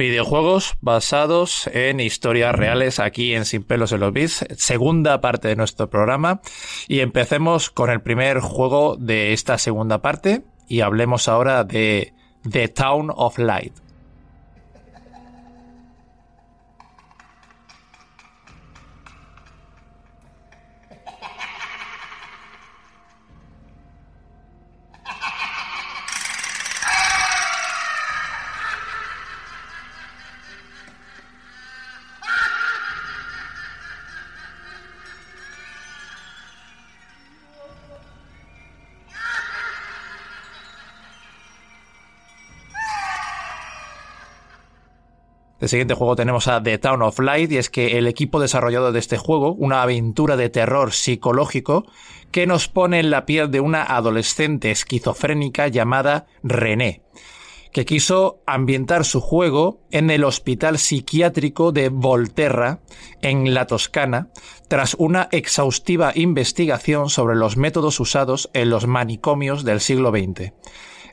Videojuegos basados en historias reales aquí en Sin pelos en los bits, segunda parte de nuestro programa y empecemos con el primer juego de esta segunda parte y hablemos ahora de The Town of Light. El siguiente juego tenemos a The Town of Light y es que el equipo desarrollador de este juego, una aventura de terror psicológico que nos pone en la piel de una adolescente esquizofrénica llamada René, que quiso ambientar su juego en el hospital psiquiátrico de Volterra, en la Toscana, tras una exhaustiva investigación sobre los métodos usados en los manicomios del siglo XX.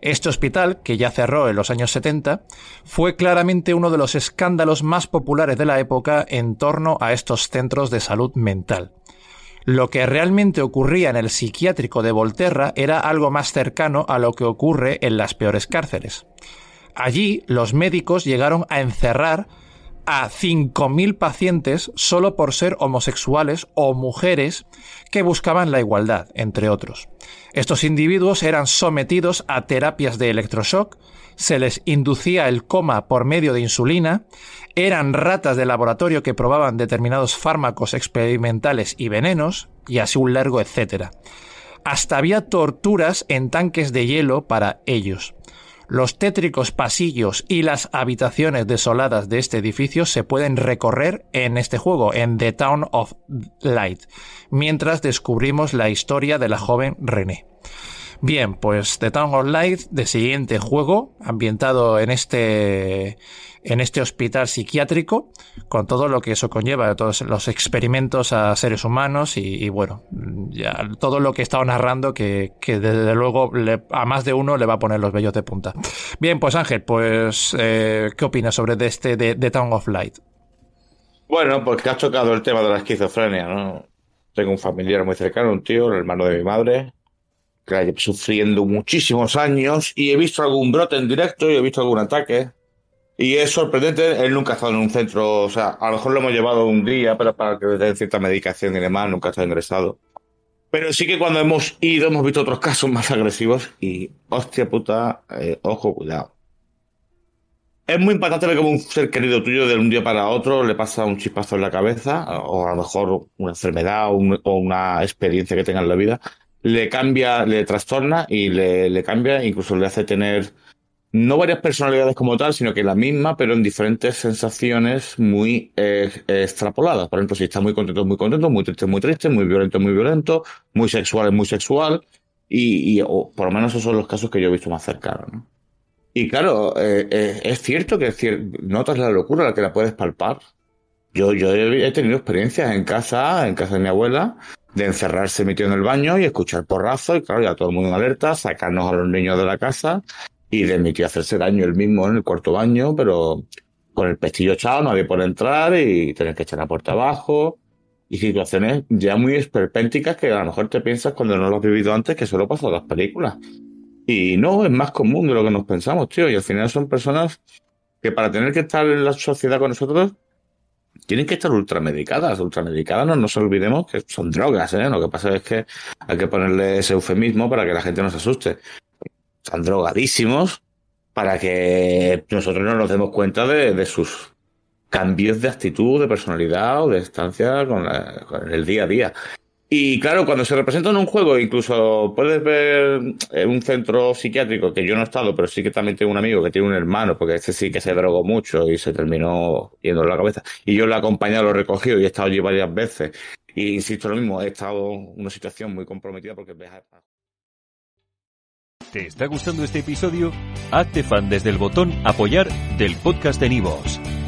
Este hospital, que ya cerró en los años 70, fue claramente uno de los escándalos más populares de la época en torno a estos centros de salud mental. Lo que realmente ocurría en el psiquiátrico de Volterra era algo más cercano a lo que ocurre en las peores cárceles. Allí los médicos llegaron a encerrar a 5.000 pacientes solo por ser homosexuales o mujeres que buscaban la igualdad, entre otros. Estos individuos eran sometidos a terapias de electroshock, se les inducía el coma por medio de insulina, eran ratas de laboratorio que probaban determinados fármacos experimentales y venenos, y así un largo etcétera. Hasta había torturas en tanques de hielo para ellos. Los tétricos pasillos y las habitaciones desoladas de este edificio se pueden recorrer en este juego, en The Town of Light, mientras descubrimos la historia de la joven René. Bien, pues The Town of Light, de siguiente juego, ambientado en este en este hospital psiquiátrico, con todo lo que eso conlleva, todos los experimentos a seres humanos y, bueno, ya todo lo que he estado narrando que, desde luego a más de uno le va a poner los vellos de punta. Bien, pues Ángel, pues eh, ¿qué opinas sobre este de, The Town of Light? Bueno, pues que has tocado el tema de la esquizofrenia, ¿no? Tengo un familiar muy cercano, un tío, el hermano de mi madre, que sufriendo muchísimos años y he visto algún brote en directo y he visto algún ataque y es sorprendente, él nunca ha estado en un centro, o sea, a lo mejor lo hemos llevado un día pero para que le den cierta medicación y demás, nunca ha estado ingresado. Pero sí que cuando hemos ido hemos visto otros casos más agresivos y, hostia puta, eh, ojo, cuidado. Es muy impactante ver cómo un ser querido tuyo de un día para otro le pasa un chispazo en la cabeza, o a lo mejor una enfermedad o, una experiencia que tenga en la vida, le cambia, le trastorna y le, le cambia, incluso le hace tener no varias personalidades como tal, sino que la misma, pero en diferentes sensaciones muy eh, extrapoladas. Por ejemplo, si está muy contento, muy contento, muy triste, muy triste, muy violento, muy violento, muy sexual, muy sexual. Y, por lo menos esos son los casos que yo he visto más cercanos. ¿no? Y claro, eh, eh, es cierto que notas la locura la que la puedes palpar. Yo, yo he tenido experiencias en casa, en casa de mi abuela, de encerrarse metido en el baño y escuchar porrazos y claro, ya todo el mundo en alerta, sacarnos a los niños de la casa y le admitió hacerse daño él mismo en el cuarto baño, pero con el pestillo echado, nadie puede entrar y tener que echar la puerta abajo. Y situaciones ya muy esperpénticas que a lo mejor te piensas cuando no lo has vivido antes que solo pasa en las películas. Y no, es más común de lo que nos pensamos, tío. Y al final son personas que para tener que estar en la sociedad con nosotros tienen que estar ultramedicadas. Ultramedicadas no nos olvidemos que son drogas, ¿eh? Lo que pasa es que hay que ponerle ese eufemismo para que la gente no se asuste están drogadísimos para que nosotros no nos demos cuenta de, sus cambios de actitud, de personalidad o de estancia con, el día a día. Y claro, cuando se representa en un juego, incluso puedes ver en un centro psiquiátrico, que yo no he estado, pero sí que también tengo un amigo que tiene un hermano, porque este sí que se drogó mucho y se terminó yendo la cabeza. Y yo lo he acompañado, lo he recogido y he estado allí varias veces. Y insisto lo mismo, he estado en una situación muy comprometida porque ves ¿Te está gustando este episodio? Hazte fan desde el botón Apoyar del podcast de Nivos.